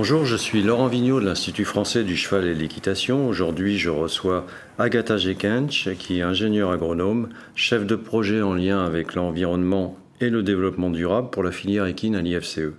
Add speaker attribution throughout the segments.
Speaker 1: Bonjour, je suis Laurent Vigneault de l'Institut français du cheval et de l'équitation. Aujourd'hui, je reçois Agatha Jekench, qui est ingénieure agronome, chef de projet en lien avec l'environnement et le développement durable pour la filière équine à l'IFCE.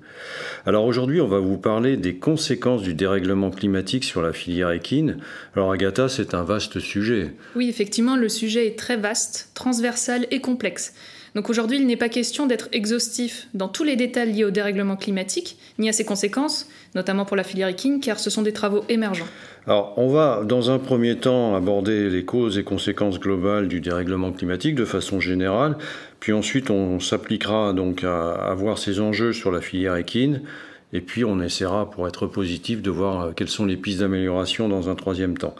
Speaker 1: Alors aujourd'hui, on va vous parler des conséquences du dérèglement climatique sur la filière équine. Alors Agatha, c'est un vaste sujet.
Speaker 2: Oui, effectivement, le sujet est très vaste, transversal et complexe. Donc aujourd'hui, il n'est pas question d'être exhaustif dans tous les détails liés au dérèglement climatique, ni à ses conséquences, notamment pour la filière équine, car ce sont des travaux émergents.
Speaker 1: Alors, on va dans un premier temps aborder les causes et conséquences globales du dérèglement climatique de façon générale, puis ensuite on s'appliquera donc à, à voir ces enjeux sur la filière équine, et puis on essaiera, pour être positif, de voir quelles sont les pistes d'amélioration dans un troisième temps.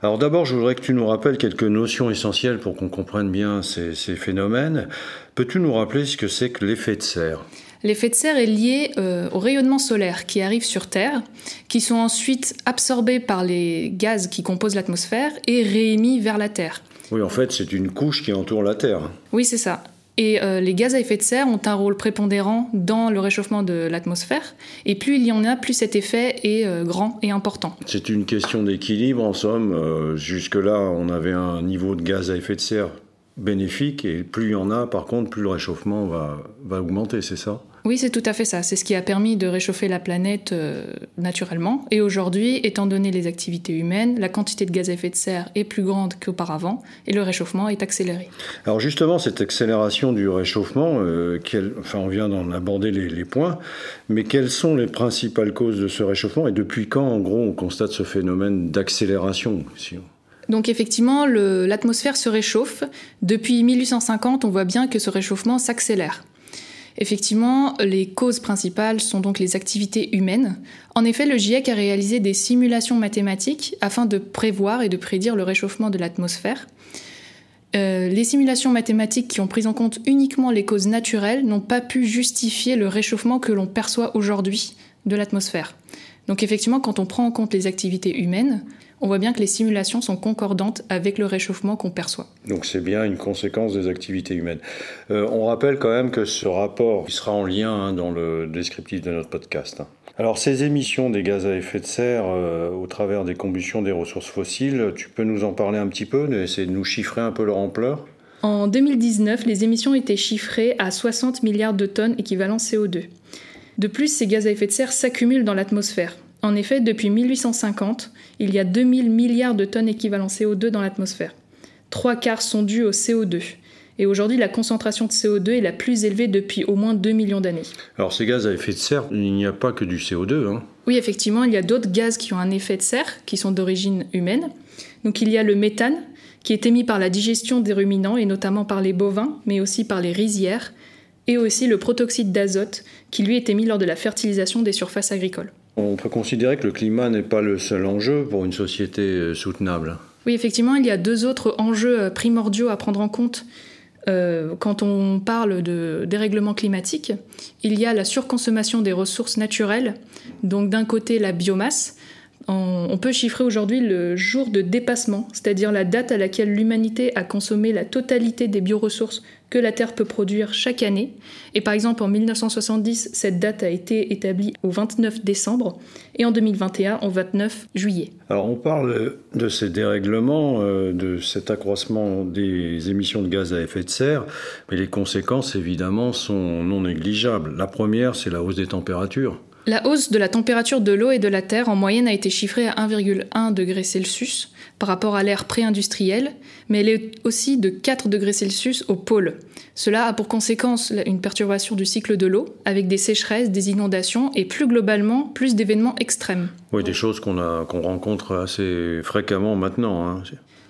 Speaker 1: Alors d'abord, je voudrais que tu nous rappelles quelques notions essentielles pour qu'on comprenne bien ces, ces phénomènes. Peux-tu nous rappeler ce que c'est que l'effet de serre?
Speaker 2: L'effet de serre est lié euh, au rayonnement solaire qui arrive sur Terre, qui sont ensuite absorbés par les gaz qui composent l'atmosphère et réémis vers la Terre.
Speaker 1: Oui, en fait, c'est une couche qui entoure la Terre.
Speaker 2: Oui, c'est ça. Et euh, les gaz à effet de serre ont un rôle prépondérant dans le réchauffement de l'atmosphère. Et plus il y en a, plus cet effet est euh, grand et important.
Speaker 1: C'est une question d'équilibre, en somme. Euh, Jusque-là, on avait un niveau de gaz à effet de serre bénéfique, et plus il y en a, par contre, plus le réchauffement va, va augmenter, c'est ça?
Speaker 2: Oui, c'est tout à fait ça. C'est ce qui a permis de réchauffer la planète euh, naturellement. Et aujourd'hui, étant donné les activités humaines, la quantité de gaz à effet de serre est plus grande qu'auparavant et le réchauffement est accéléré.
Speaker 1: Alors justement, cette accélération du réchauffement, euh, quel, enfin on vient d'en aborder les, les, points, mais quelles sont les principales causes de ce réchauffement et depuis quand, en gros, on constate ce phénomène d'accélération
Speaker 2: donc effectivement, l'atmosphère se réchauffe. Depuis 1850, on voit bien que ce réchauffement s'accélère. Effectivement, les causes principales sont donc les activités humaines. En effet, le GIEC a réalisé des simulations mathématiques afin de prévoir et de prédire le réchauffement de l'atmosphère. Euh, les simulations mathématiques qui ont pris en compte uniquement les causes naturelles n'ont pas pu justifier le réchauffement que l'on perçoit aujourd'hui de l'atmosphère. Donc effectivement, quand on prend en compte les activités humaines, on voit bien que les simulations sont concordantes avec le réchauffement qu'on perçoit.
Speaker 1: Donc c'est bien une conséquence des activités humaines. Euh, on rappelle quand même que ce rapport il sera en lien hein, dans le descriptif de notre podcast. Hein. Alors ces émissions des gaz à effet de serre euh, au travers des combustions des ressources fossiles, tu peux nous en parler un petit peu, essayer de nous chiffrer un peu leur ampleur?
Speaker 2: En 2019, les émissions étaient chiffrées à 60 milliards de tonnes équivalent CO2. De plus, ces gaz à effet de serre s'accumulent dans l'atmosphère. En effet, depuis 1850, il y a 2000 milliards de tonnes équivalent CO2 dans l'atmosphère. Trois quarts sont dus au CO2. Et aujourd'hui, la concentration de CO2 est la plus élevée depuis au moins 2 millions d'années.
Speaker 1: Alors ces gaz à effet de serre, il n'y a pas que du CO2. Hein
Speaker 2: oui, effectivement, il y a d'autres gaz qui ont un effet de serre, qui sont d'origine humaine. Donc il y a le méthane, qui est émis par la digestion des ruminants, et notamment par les bovins, mais aussi par les rizières, et aussi le protoxyde d'azote, qui lui est émis lors de la fertilisation des surfaces agricoles.
Speaker 1: On peut considérer que le climat n'est pas le seul enjeu pour une société euh, soutenable.
Speaker 2: Oui, effectivement, il y a deux autres enjeux euh, primordiaux à prendre en compte euh, quand on parle de dérèglement climatique. Il y a la surconsommation des ressources naturelles, donc d'un côté la biomasse. On, peut chiffrer aujourd'hui le jour de dépassement, c'est-à-dire la date à laquelle l'humanité a consommé la totalité des bioressources que la Terre peut produire chaque année. Et par exemple, en 1970, cette date a été établie au 29 décembre et en 2021 au 29 juillet.
Speaker 1: Alors on parle de ces dérèglements, euh, de cet accroissement des émissions de gaz à effet de serre, mais les conséquences évidemment sont non négligeables. La première, c'est la hausse des températures.
Speaker 2: La hausse de la température de l'eau et de la terre en moyenne a été chiffrée à 1,1 degré Celsius par rapport à l'ère pré-industrielle, mais elle est aussi de 4 degrés Celsius au pôle. Cela a pour conséquence une perturbation du cycle de l'eau, avec des sécheresses, des inondations et plus globalement plus d'événements extrêmes.
Speaker 1: Oui, des choses qu'on rencontre assez fréquemment maintenant. Hein.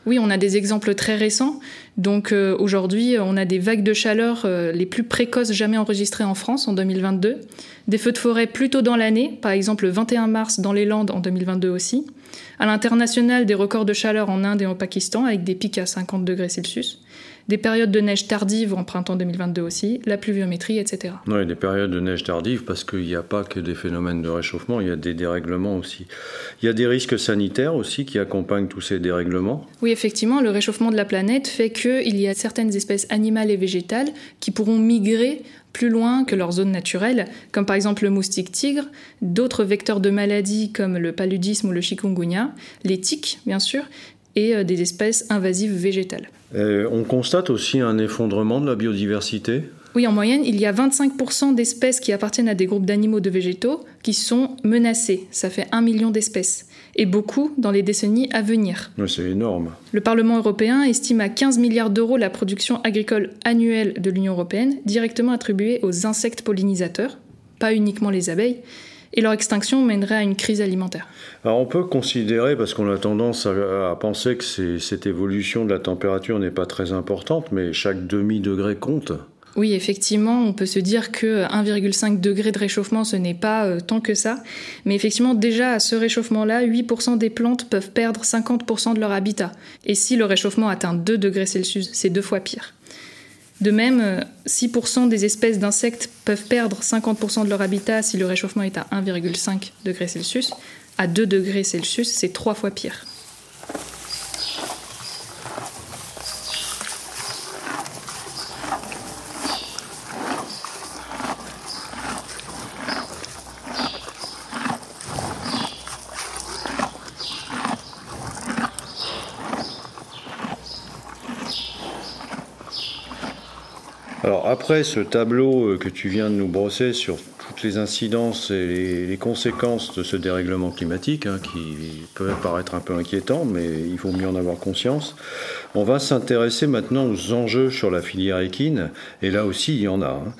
Speaker 2: Oui, on a des exemples très récents. Donc euh, aujourd'hui, on a des vagues de chaleur euh, les plus précoces jamais enregistrées en France en 2022. Des feux de forêt plus tôt dans l'année, par exemple le 21 mars dans les Landes en 2022 aussi. À l'international, des records de chaleur en Inde et au Pakistan avec des pics à 50 degrés Celsius. Des périodes de neige tardive en printemps 2022 aussi, la pluviométrie, etc.
Speaker 1: Oui, des périodes de neige tardive parce qu'il n'y a pas que des phénomènes de réchauffement, il y a des dérèglements aussi. Il y a des risques sanitaires aussi qui accompagnent tous ces dérèglements.
Speaker 2: Oui, effectivement, le réchauffement de la planète fait qu'il y a certaines espèces animales et végétales qui pourront migrer plus loin que leur zone naturelle, comme par exemple le moustique tigre, d'autres vecteurs de maladies comme le paludisme ou le chikungunya, les tiques bien sûr, et euh, des espèces invasives végétales.
Speaker 1: On constate aussi un effondrement de la biodiversité
Speaker 2: oui, en moyenne, il y a 25% d'espèces qui appartiennent à des groupes d'animaux de végétaux qui sont menacées. Ça fait un million d'espèces. Et beaucoup dans les décennies à venir.
Speaker 1: c'est énorme.
Speaker 2: Le Parlement européen estime à 15 milliards d'euros la production agricole annuelle de l'Union européenne, directement attribuée aux insectes pollinisateurs, pas uniquement les abeilles, et leur extinction mènerait à une crise alimentaire.
Speaker 1: Alors on peut considérer, parce qu'on a tendance à, penser que cette évolution de la température n'est pas très importante, mais chaque demi-degré compte.
Speaker 2: Oui, effectivement, on peut se dire que 1,5 degré de réchauffement, ce n'est pas euh, tant que ça. Mais effectivement, déjà à ce réchauffement-là, 8% des plantes peuvent perdre 50% de leur habitat. Et si le réchauffement atteint 2 degrés Celsius, c'est deux fois pire. De même, 6% euh, des espèces d'insectes peuvent perdre 50% de leur habitat si le réchauffement est à 1,5 degré Celsius. À 2 degrés Celsius, c'est trois fois pire.
Speaker 1: Alors après ce tableau euh, que tu viens de nous brosser sur toutes les incidences et les, conséquences de ce dérèglement climatique, hein, qui peut paraître un peu inquiétant, mais il faut mieux en avoir conscience, on va s'intéresser maintenant aux enjeux sur la filière équine, et là aussi il y en a. Hein.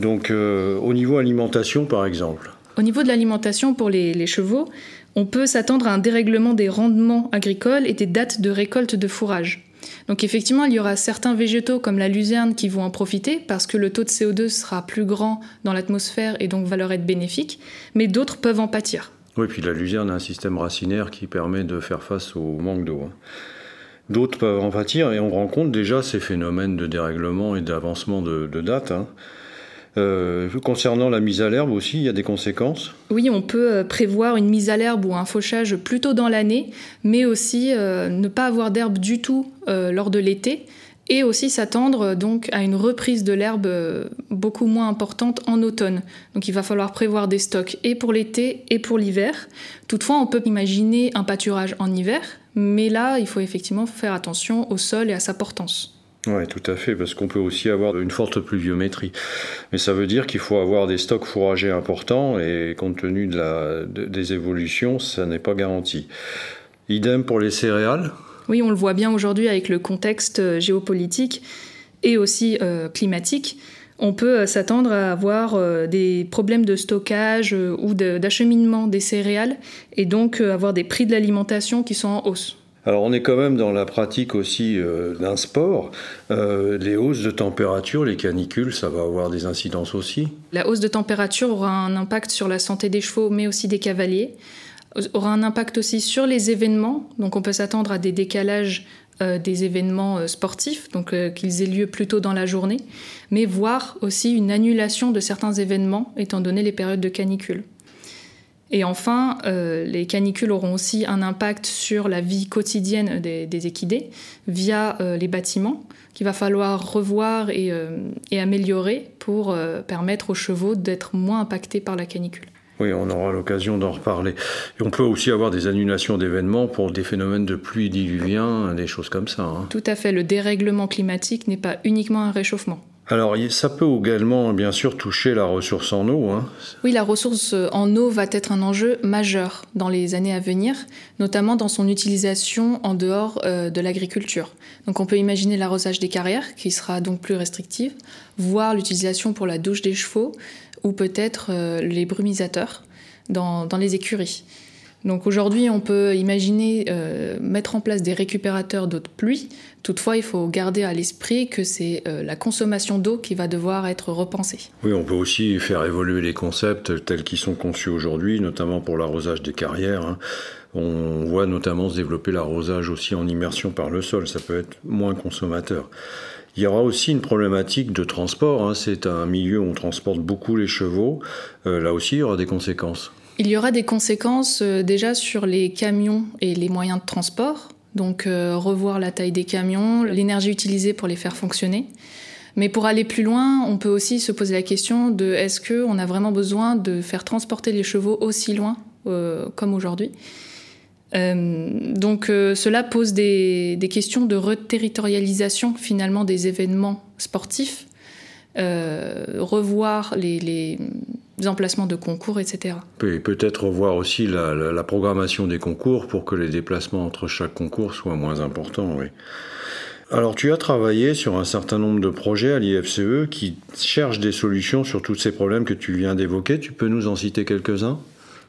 Speaker 1: Donc euh, au niveau alimentation par exemple.
Speaker 2: Au niveau de l'alimentation pour les chevaux, on peut s'attendre à un dérèglement des rendements agricoles et des dates de récolte de fourrage. Donc effectivement, il y aura certains végétaux comme la luzerne qui vont en profiter parce que le taux de CO2 sera plus grand dans l'atmosphère et donc va leur être bénéfique, mais d'autres peuvent en pâtir.
Speaker 1: Oui, puis la luzerne a un système racinaire qui permet de faire face au manque d'eau. Hein. D'autres peuvent en pâtir et on rencontre déjà ces phénomènes de dérèglement et d'avancement de, date. Hein. Euh, concernant la mise à l'herbe aussi, il y a des conséquences
Speaker 2: Oui, on peut euh, prévoir une mise à l'herbe ou un fauchage plus tôt dans l'année, mais aussi euh, ne pas avoir d'herbe du tout lors de l'été, et aussi s'attendre donc à une reprise de l'herbe beaucoup moins importante en automne. Donc il va falloir prévoir des stocks et pour l'été et pour l'hiver. Toutefois, on peut imaginer un pâturage en hiver, mais là, il faut effectivement faire attention au sol et à sa portance.
Speaker 1: Oui, tout à fait, parce qu'on peut aussi avoir une forte pluviométrie. Mais ça veut dire qu'il faut avoir des stocks fourragers importants et compte tenu de la, des évolutions, ça n'est pas garanti. Idem pour les céréales
Speaker 2: Oui, on le voit bien aujourd'hui avec le contexte euh, géopolitique et aussi euh, climatique. On peut euh, s'attendre à avoir des problèmes de stockage ou d'acheminement des céréales et donc avoir des prix de l'alimentation qui sont en hausse.
Speaker 1: Alors on est quand même dans la pratique aussi euh, d'un sport. Euh, les hausses de température, les canicules, ça va avoir des incidences aussi.
Speaker 2: La hausse de température aura un impact sur la santé des chevaux, mais aussi des cavaliers. Aura un impact aussi sur les événements. Donc on peut s'attendre à des décalages euh, des événements sportifs, donc qu'ils aient lieu plus tôt dans la journée, mais voire aussi une annulation de certains événements étant donné les périodes de canicule. Et enfin, euh, les canicules auront aussi un impact sur la vie quotidienne des, équidés via euh, les bâtiments qu'il va falloir revoir et, euh, améliorer pour permettre aux chevaux d'être moins impactés par la canicule.
Speaker 1: Oui, on aura l'occasion d'en reparler. Et on peut aussi avoir des annulations d'événements pour des phénomènes de pluie diluvien, des choses comme ça. Hein.
Speaker 2: Tout à fait. Le dérèglement climatique n'est pas uniquement un réchauffement.
Speaker 1: Alors, ça peut également, bien sûr, toucher la ressource en eau. Hein.
Speaker 2: Oui, la ressource en eau va être un enjeu majeur dans les années à venir, notamment dans son utilisation en dehors euh, de l'agriculture. Donc, on peut imaginer l'arrosage des carrières, qui sera donc plus restrictive, voire l'utilisation pour la douche des chevaux, ou peut-être euh, les brumisateurs dans, les écuries. Donc aujourd'hui, on peut imaginer euh, mettre en place des récupérateurs d'eau de pluie. Toutefois, il faut garder à l'esprit que c'est euh, la consommation d'eau qui va devoir être repensée.
Speaker 1: Oui, on peut aussi faire évoluer les concepts tels qu'ils sont conçus aujourd'hui, notamment pour l'arrosage des carrières. Hein. On voit notamment se développer l'arrosage aussi en immersion par le sol. Ça peut être moins consommateur. Il y aura aussi une problématique de transport. Hein. C'est un milieu où on transporte beaucoup les chevaux. Euh, là aussi, il y aura des conséquences.
Speaker 2: Il y aura des conséquences euh, déjà sur les camions et les moyens de transport. Donc euh, revoir la taille des camions, l'énergie utilisée pour les faire fonctionner. Mais pour aller plus loin, on peut aussi se poser la question de est-ce qu'on a vraiment besoin de faire transporter les chevaux aussi loin comme aujourd'hui? Euh, donc euh, cela pose des, questions de reterritorialisation finalement des événements sportifs, euh, revoir les, emplacements de concours, etc.
Speaker 1: Et peut-être revoir aussi la, programmation des concours pour que les déplacements entre chaque concours soient moins importants. Oui. Alors tu as travaillé sur un certain nombre de projets à l'IFCE qui cherchent des solutions sur tous ces problèmes que tu viens d'évoquer. Tu peux nous en citer quelques-uns?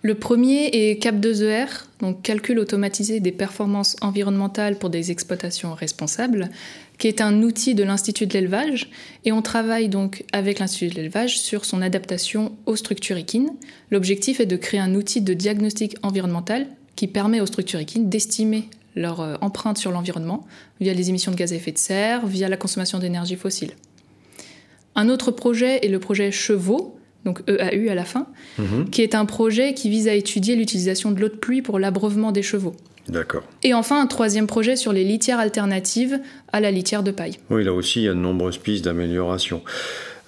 Speaker 2: Le premier est CAP2ER, donc calcul automatisé des performances environnementales pour des exploitations responsables, qui est un outil de l'Institut de l'élevage. Et on travaille donc avec l'Institut de l'élevage sur son adaptation aux structures équines. L'objectif est de créer un outil de diagnostic environnemental qui permet aux structures équines d'estimer leur euh, empreinte sur l'environnement via les émissions de gaz à effet de serre, via la consommation d'énergie fossile. Un autre projet est le projet Chevaux, donc EAU à la fin, mhm. qui est un projet qui vise à étudier l'utilisation de l'eau de pluie pour l'abreuvement des chevaux.
Speaker 1: D'accord.
Speaker 2: Et enfin, un troisième projet sur les litières alternatives à la litière de paille.
Speaker 1: Oui, là aussi, il y a de nombreuses pistes d'amélioration.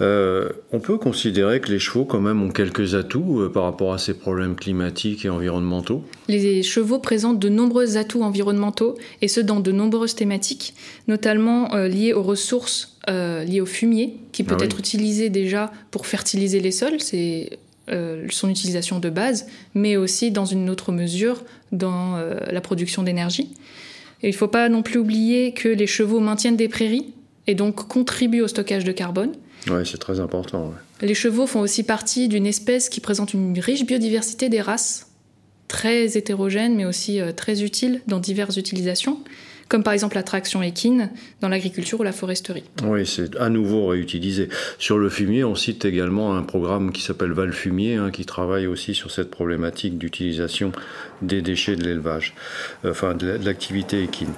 Speaker 1: Euh, on peut considérer que les chevaux, quand même, ont quelques atouts euh, par rapport à ces problèmes climatiques et environnementaux?
Speaker 2: Les chevaux présentent de nombreux atouts environnementaux, et ce dans de nombreuses thématiques, notamment euh, liées aux ressources liées au fumier, qui peut ah être utilisé déjà pour fertiliser les sols, c'est son utilisation de base, mais aussi dans une autre mesure dans la production d'énergie. il ne faut pas non plus oublier que les chevaux maintiennent des prairies et donc contribuent au stockage de carbone.
Speaker 1: Oui, c'est très important.
Speaker 2: Les chevaux font aussi partie d'une espèce qui présente une riche biodiversité des races, très hétérogène mais aussi euh, très utile dans diverses utilisations, comme par exemple la traction équine dans l'agriculture ou la foresterie.
Speaker 1: Oui, c'est à nouveau réutilisé. Sur le fumier, on cite également un programme qui s'appelle Val Fumier, hein, qui travaille aussi sur cette problématique d'utilisation des déchets de l'élevage, euh, enfin de l'activité équine.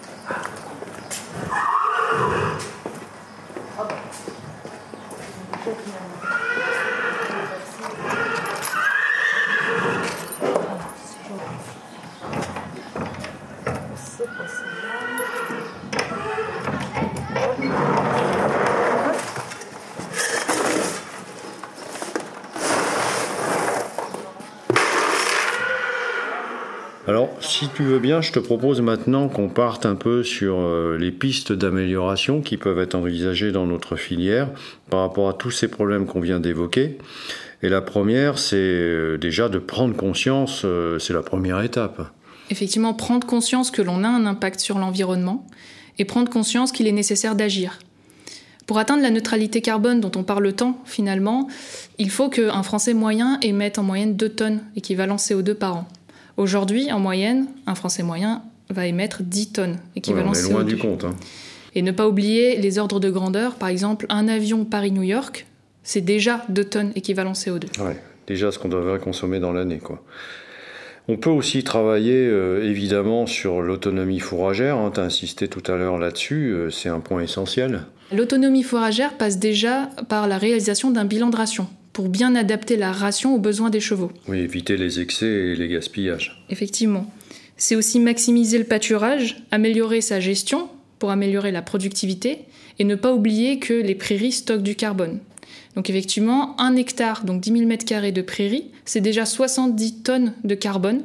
Speaker 1: Alors, si tu veux bien, je te propose maintenant qu'on parte un peu sur euh, les pistes d'amélioration qui peuvent être envisagées dans notre filière par rapport à tous ces problèmes qu'on vient d'évoquer. Et la première, c'est euh, déjà de prendre conscience, euh, c'est la première étape.
Speaker 2: Effectivement, prendre conscience que l'on a un impact sur l'environnement et prendre conscience qu'il est nécessaire d'agir. Pour atteindre la neutralité carbone dont on parle tant, finalement, il faut qu'un Français moyen émette en moyenne 2 tonnes équivalent CO2 par an. Aujourd'hui, en moyenne, un Français moyen va émettre 10 tonnes équivalent
Speaker 1: CO2. on est loin du compte. Hein.
Speaker 2: Et ne pas oublier les ordres de grandeur. Par exemple, un avion Paris-New York, c'est déjà 2 tonnes équivalent CO2.
Speaker 1: Ouais, déjà ce qu'on devrait consommer dans l'année. quoi. On peut aussi travailler euh, évidemment sur l'autonomie fourragère. Hein, tu as insisté tout à l'heure là-dessus, euh, c'est un point essentiel.
Speaker 2: L'autonomie fourragère passe déjà par la réalisation d'un bilan de ration pour bien adapter la ration aux besoins des chevaux.
Speaker 1: Oui, éviter les excès et les gaspillages.
Speaker 2: Effectivement. C'est aussi maximiser le pâturage, améliorer sa gestion pour améliorer la productivité et ne pas oublier que les prairies stockent du carbone. Donc effectivement, un hectare, donc 10 000 m2 de prairie, c'est déjà 70 tonnes de carbone.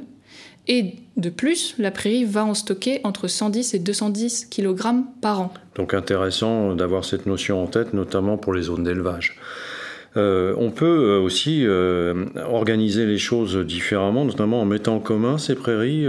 Speaker 2: Et de plus, la prairie va en stocker entre 110 et 210 kg par an.
Speaker 1: Donc intéressant d'avoir cette notion en tête, notamment pour les zones d'élevage. Euh, on peut euh, aussi euh, organiser les choses différemment, notamment en mettant en commun ces prairies,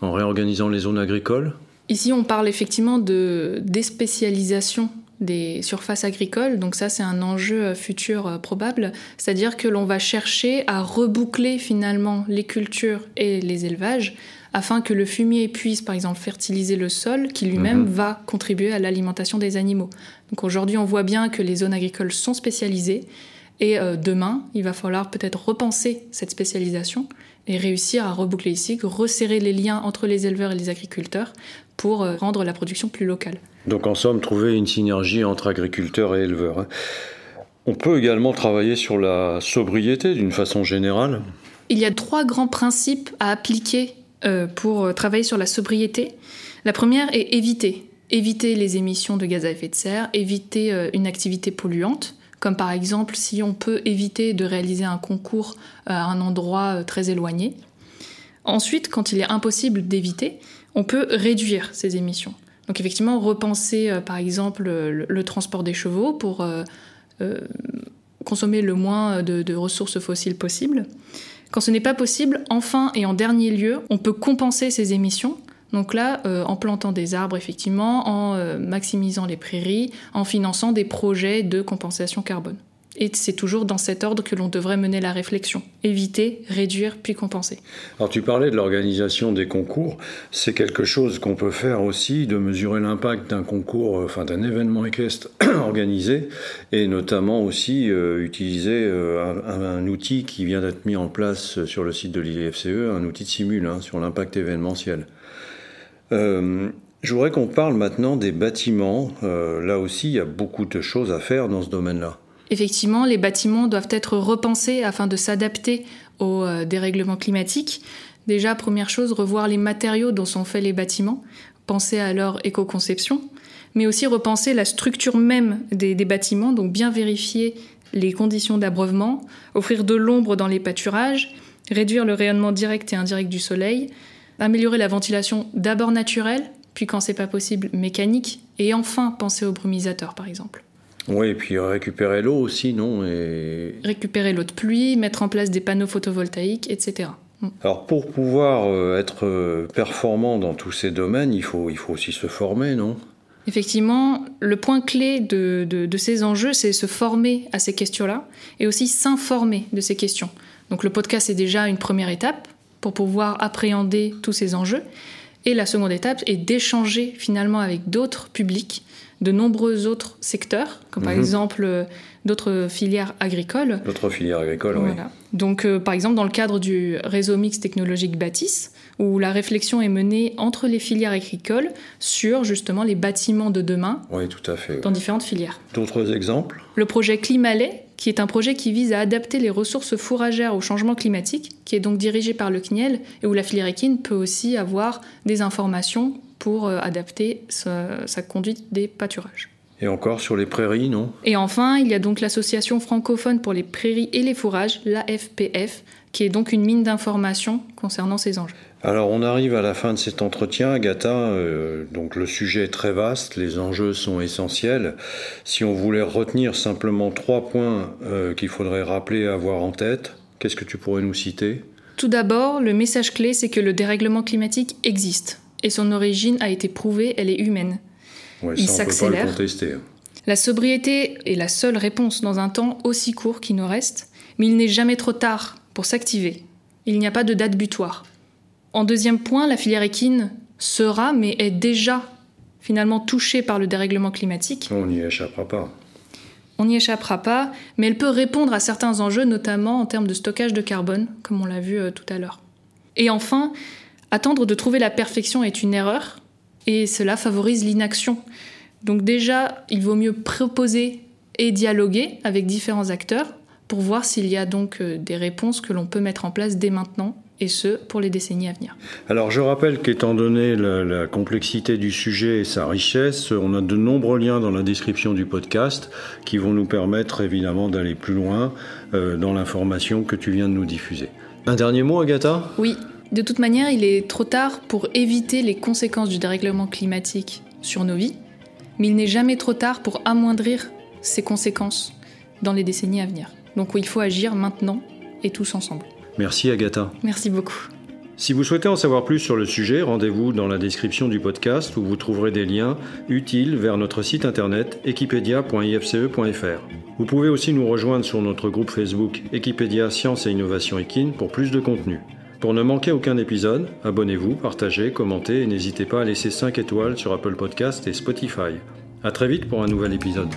Speaker 1: en réorganisant les zones agricoles.
Speaker 2: Ici, on parle effectivement de déspécialisation des surfaces agricoles. Donc ça, c'est un enjeu futur probable. C'est-à-dire que l'on va chercher à reboucler finalement les cultures et les élevages afin que le fumier puisse, par exemple, fertiliser le sol, qui lui-même mhm. va contribuer à l'alimentation des animaux. Donc aujourd'hui, on voit bien que les zones agricoles sont spécialisées, et euh, demain, il va falloir peut-être repenser cette spécialisation et réussir à reboucler ici, resserrer les liens entre les éleveurs et les agriculteurs pour euh, rendre la production plus locale.
Speaker 1: Donc en somme, trouver une synergie entre agriculteurs et éleveurs. Hein. On peut également travailler sur la sobriété d'une façon générale.
Speaker 2: Il y a trois grands principes à appliquer euh, pour travailler sur la sobriété. La première est éviter. Éviter les émissions de gaz à effet de serre, éviter une activité polluante comme par exemple si on peut éviter de réaliser un concours à un endroit euh, très éloigné. Ensuite, quand il est impossible d'éviter, on peut réduire ces émissions. Donc effectivement, repenser euh, par exemple le, transport des chevaux pour euh, consommer le moins de, ressources fossiles possible. Quand ce n'est pas possible, enfin et en dernier lieu, on peut compenser ces émissions donc là, euh, en plantant des arbres, effectivement, en euh, maximisant les prairies, en finançant des projets de compensation carbone. Et c'est toujours dans cet ordre que l'on devrait mener la réflexion. Éviter, réduire, puis compenser.
Speaker 1: Alors tu parlais de l'organisation des concours. C'est quelque chose qu'on peut faire aussi, de mesurer l'impact d'un concours, euh, enfin d'un événement équestre organisé, et notamment aussi utiliser un, outil qui vient d'être mis en place sur le site de l'IFCE, un outil de simule hein, sur l'impact événementiel. Euh, je voudrais qu'on parle maintenant des bâtiments. Euh, là aussi, il y a beaucoup de choses à faire dans ce domaine-là.
Speaker 2: Effectivement, les bâtiments doivent être repensés afin de s'adapter au euh, dérèglement climatique. Déjà, première chose, revoir les matériaux dont sont faits les bâtiments, penser à leur éco-conception, mais aussi repenser la structure même des, des bâtiments, donc bien vérifier les conditions d'abreuvement, offrir de l'ombre dans les pâturages, réduire le rayonnement direct et indirect du soleil, améliorer la ventilation d'abord naturelle, puis quand c'est pas possible mécanique, et enfin penser aux brumisateurs par exemple.
Speaker 1: Oui, et puis récupérer l'eau aussi, non et...
Speaker 2: Récupérer l'eau de pluie, mettre en place des panneaux photovoltaïques, etc.
Speaker 1: Mm. Alors pour pouvoir euh, être euh, performant dans tous ces domaines, il faut, il faut aussi se former, non?
Speaker 2: Effectivement, le point clé de, de ces enjeux, c'est se former à ces questions-là et aussi s'informer de ces questions. Donc le podcast est déjà une première étape, pour pouvoir appréhender tous ces enjeux. Et la seconde étape est d'échanger finalement avec d'autres publics de nombreux autres secteurs, comme par mhm. exemple euh, d'autres filières agricoles.
Speaker 1: D'autres filières agricoles, oui.
Speaker 2: Donc, euh, par exemple, dans le cadre du réseau mix technologique Bâtisse, où la réflexion est menée entre les filières agricoles sur justement les bâtiments de demain.
Speaker 1: Oui, tout à fait.
Speaker 2: Dans différentes filières.
Speaker 1: D'autres exemples?
Speaker 2: Le projet Climalet, qui est un projet qui vise à adapter les ressources fourragères au changement climatique, qui est donc dirigé par le CNIEL, et où la filière équine peut aussi avoir des informations pour euh, adapter sa, conduite des pâturages.
Speaker 1: Et encore sur les prairies, non?
Speaker 2: Et enfin, il y a donc l'association francophone pour les prairies et les fourrages, l'AFPF, qui est donc une mine d'informations concernant ces enjeux.
Speaker 1: Alors on arrive à la fin de cet entretien, Agatha. Euh, donc le sujet est très vaste, les enjeux sont essentiels. Si on voulait retenir simplement trois points euh, qu'il faudrait rappeler et avoir en tête, qu'est-ce que tu pourrais nous citer?
Speaker 2: Tout d'abord, le message clé, c'est que le dérèglement climatique existe et son origine a été prouvée, elle est humaine.
Speaker 1: il s'accélère.
Speaker 2: La sobriété est la seule réponse dans un temps aussi court qui nous reste, mais il n'est jamais trop tard pour s'activer. Il n'y a pas de date butoir. En deuxième point, la filière équine sera, mais est déjà finalement touchée par le dérèglement climatique.
Speaker 1: On n'y échappera pas.
Speaker 2: On n'y échappera pas, mais elle peut répondre à certains enjeux, notamment en termes de stockage de carbone, comme on l'a vu euh, tout à l'heure. Et enfin, Attendre de trouver la perfection est une erreur et cela favorise l'inaction. Donc déjà, il vaut mieux proposer et dialoguer avec différents acteurs pour voir s'il y a donc euh, des réponses que l'on peut mettre en place dès maintenant et ce, pour les décennies à venir.
Speaker 1: Alors je rappelle qu'étant donné la, complexité du sujet et sa richesse, on a de nombreux liens dans la description du podcast qui vont nous permettre évidemment d'aller plus loin euh, dans l'information que tu viens de nous diffuser. Un dernier mot, Agatha?
Speaker 2: Oui, de toute manière, il est trop tard pour éviter les conséquences du dérèglement climatique sur nos vies, mais il n'est jamais trop tard pour amoindrir ces conséquences dans les décennies à venir. Donc il faut agir maintenant et tous ensemble.
Speaker 1: Merci Agatha.
Speaker 2: Merci beaucoup.
Speaker 1: Si vous souhaitez en savoir plus sur le sujet, rendez-vous dans la description du podcast où vous trouverez des liens utiles vers notre site internet equipedia.ifce.fr. Vous pouvez aussi nous rejoindre sur notre groupe Facebook Equipedia Science et Innovation Equine pour plus de contenu. Pour ne manquer aucun épisode, abonnez-vous, partagez, commentez et n'hésitez pas à laisser 5 étoiles sur Apple Podcast et Spotify. A très vite pour un nouvel épisode.